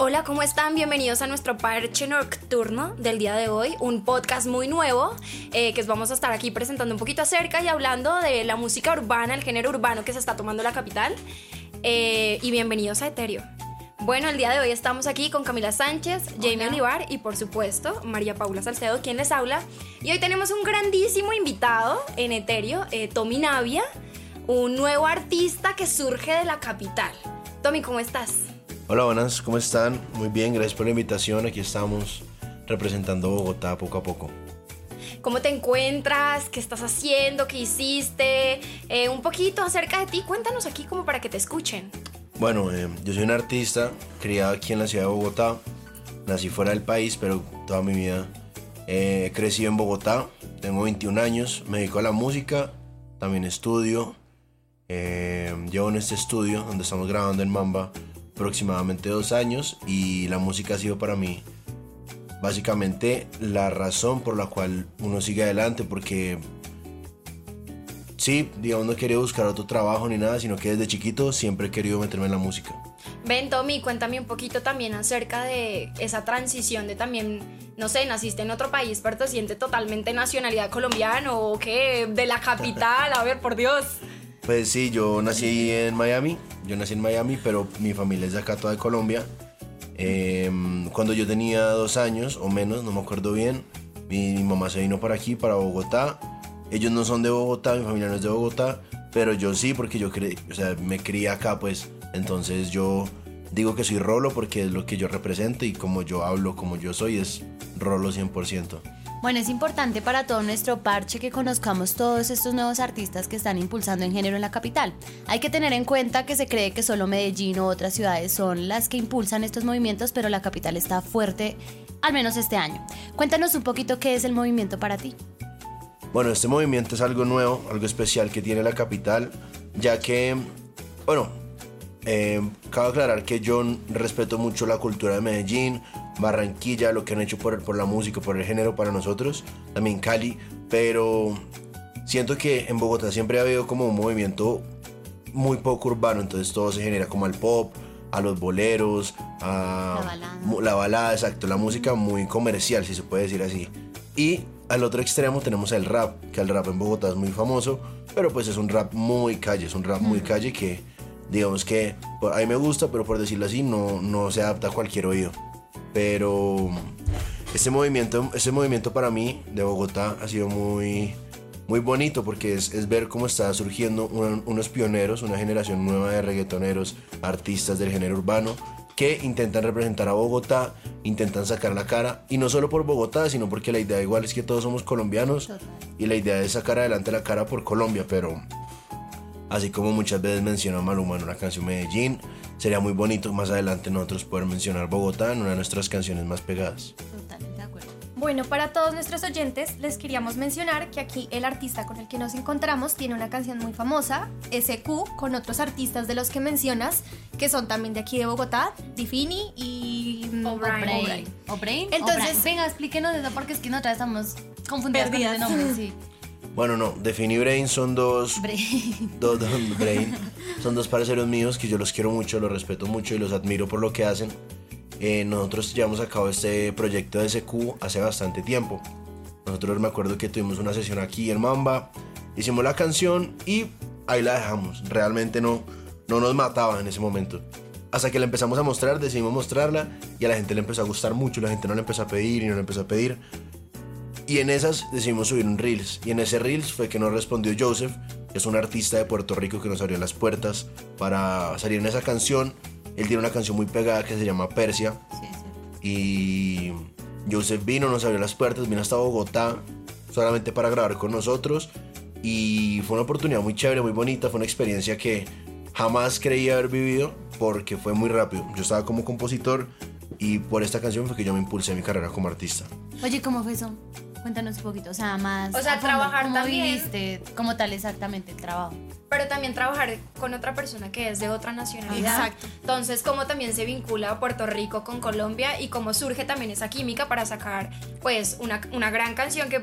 Hola, ¿cómo están? Bienvenidos a nuestro parche nocturno del día de hoy, un podcast muy nuevo eh, que vamos a estar aquí presentando un poquito acerca y hablando de la música urbana, el género urbano que se está tomando la capital. Eh, y bienvenidos a Eterio. Bueno, el día de hoy estamos aquí con Camila Sánchez, Jamie Olivar y por supuesto María Paula Salcedo, quien les habla. Y hoy tenemos un grandísimo invitado en Eterio, eh, Tommy Navia, un nuevo artista que surge de la capital. Tommy, ¿cómo estás? Hola, buenas, ¿cómo están? Muy bien, gracias por la invitación. Aquí estamos representando Bogotá poco a poco. ¿Cómo te encuentras? ¿Qué estás haciendo? ¿Qué hiciste? Eh, un poquito acerca de ti. Cuéntanos aquí como para que te escuchen. Bueno, eh, yo soy un artista criado aquí en la ciudad de Bogotá. Nací fuera del país, pero toda mi vida eh, he crecido en Bogotá. Tengo 21 años, me dedico a la música, también estudio. llevo en este estudio donde estamos grabando en Mamba aproximadamente dos años y la música ha sido para mí básicamente la razón por la cual uno sigue adelante porque sí, digamos no quería buscar otro trabajo ni nada, sino que desde chiquito siempre he querido meterme en la música. Ven Tommy, cuéntame un poquito también acerca de esa transición de también, no sé, naciste en otro país, pero te sientes totalmente nacionalidad colombiano o qué, de la capital, a ver, por Dios. Pues sí, yo nací en Miami, yo nací en Miami, pero mi familia es de acá, toda de Colombia. Em, cuando yo tenía dos años o menos, no me acuerdo bien, mi, mamá se vino para aquí, para Bogotá. Ellos no son de Bogotá, mi familia no es de Bogotá, pero yo sí, porque yo o sea, me crié acá, pues. Entonces yo digo que soy Rolo porque es lo que yo represento y como yo hablo, como yo soy, es Rolo 100%. Bueno, es importante para todo nuestro parche que conozcamos todos estos nuevos artistas que están impulsando en género en la capital. Hay que tener en cuenta que se cree que solo Medellín u otras ciudades son las que impulsan estos movimientos, pero la capital está fuerte, al menos este año. Cuéntanos un poquito qué es el movimiento para ti. Bueno, este movimiento es algo nuevo, algo especial que tiene la capital, ya que, bueno, eh, cabe aclarar que yo respeto mucho la cultura de Medellín, Barranquilla, lo que han hecho por, por la música, por el género para nosotros, también Cali, pero siento que en Bogotá siempre ha habido como un movimiento muy poco urbano, entonces todo se genera como al pop, a los boleros, a la balada. la balada, exacto, la música muy comercial, si se puede decir así. Y al otro extremo tenemos el rap, que el rap en Bogotá es muy famoso, pero pues es un rap muy calle, es un rap muy calle que digamos que a mí me gusta, pero por decirlo así, no, no se adapta a cualquier oído. Pero ese movimiento, ese movimiento para mí de Bogotá ha sido muy, muy bonito porque es, ver cómo está surgiendo unos pioneros, una generación nueva de reggaetoneros, artistas del género urbano que intentan representar a Bogotá, intentan sacar la cara, y no solo por Bogotá, sino porque la idea igual es que todos somos colombianos y la idea es sacar adelante la cara por Colombia, pero así como muchas veces menciona Maluma en una canción Medellín, sería muy bonito más adelante nosotros poder mencionar Bogotá en una de nuestras canciones más pegadas. Totalmente de acuerdo. Bueno, para todos nuestros oyentes les queríamos mencionar que aquí el artista con el que nos encontramos tiene una canción muy famosa, SQ, con otros artistas de los que mencionas, que son también de aquí de Bogotá, Difini y mm, O'Brien. O'Brien. Entonces, venga, explíquenos eso porque es que nosotras estamos confundidas con ese nombre, sí. Bueno, no, Defini y Brain son dos, Brain. dos, Brain, son dos parceros míos que yo los quiero mucho, los respeto mucho y los admiro por lo que hacen. Eh, nosotros llevamos a cabo este proyecto de SQ hace bastante tiempo. Nosotros me acuerdo que tuvimos una sesión aquí en Mamba, hicimos la canción y ahí la dejamos. Realmente no, no nos mataba en ese momento. Hasta que la empezamos a mostrar, decidimos mostrarla y a la gente le empezó a gustar mucho. La gente no le empezó a pedir y no le empezó a pedir. Y en esas decidimos subir un Reels. Y en ese Reels fue que nos respondió Joseph, que es un artista de Puerto Rico que nos abrió las puertas para salir en esa canción. Él tiene una canción muy pegada que se llama Persia. Y Joseph vino, nos abrió las puertas, vino hasta Bogotá solamente para grabar con nosotros. Y fue una oportunidad muy chévere, muy bonita. Fue una experiencia que jamás creía haber vivido porque fue muy rápido. Yo estaba como compositor y por esta canción fue que yo me impulsé mi carrera como artista. Oye, ¿cómo fue eso? Cuéntanos un poquito, o sea, más. O sea, trabajar ¿cómo también. viviste como tal exactamente el trabajo? Pero también trabajar con otra persona que es de otra nacionalidad. Exacto. Entonces, cómo también se vincula Puerto Rico con Colombia y cómo surge también esa química para sacar, pues, una, una gran canción que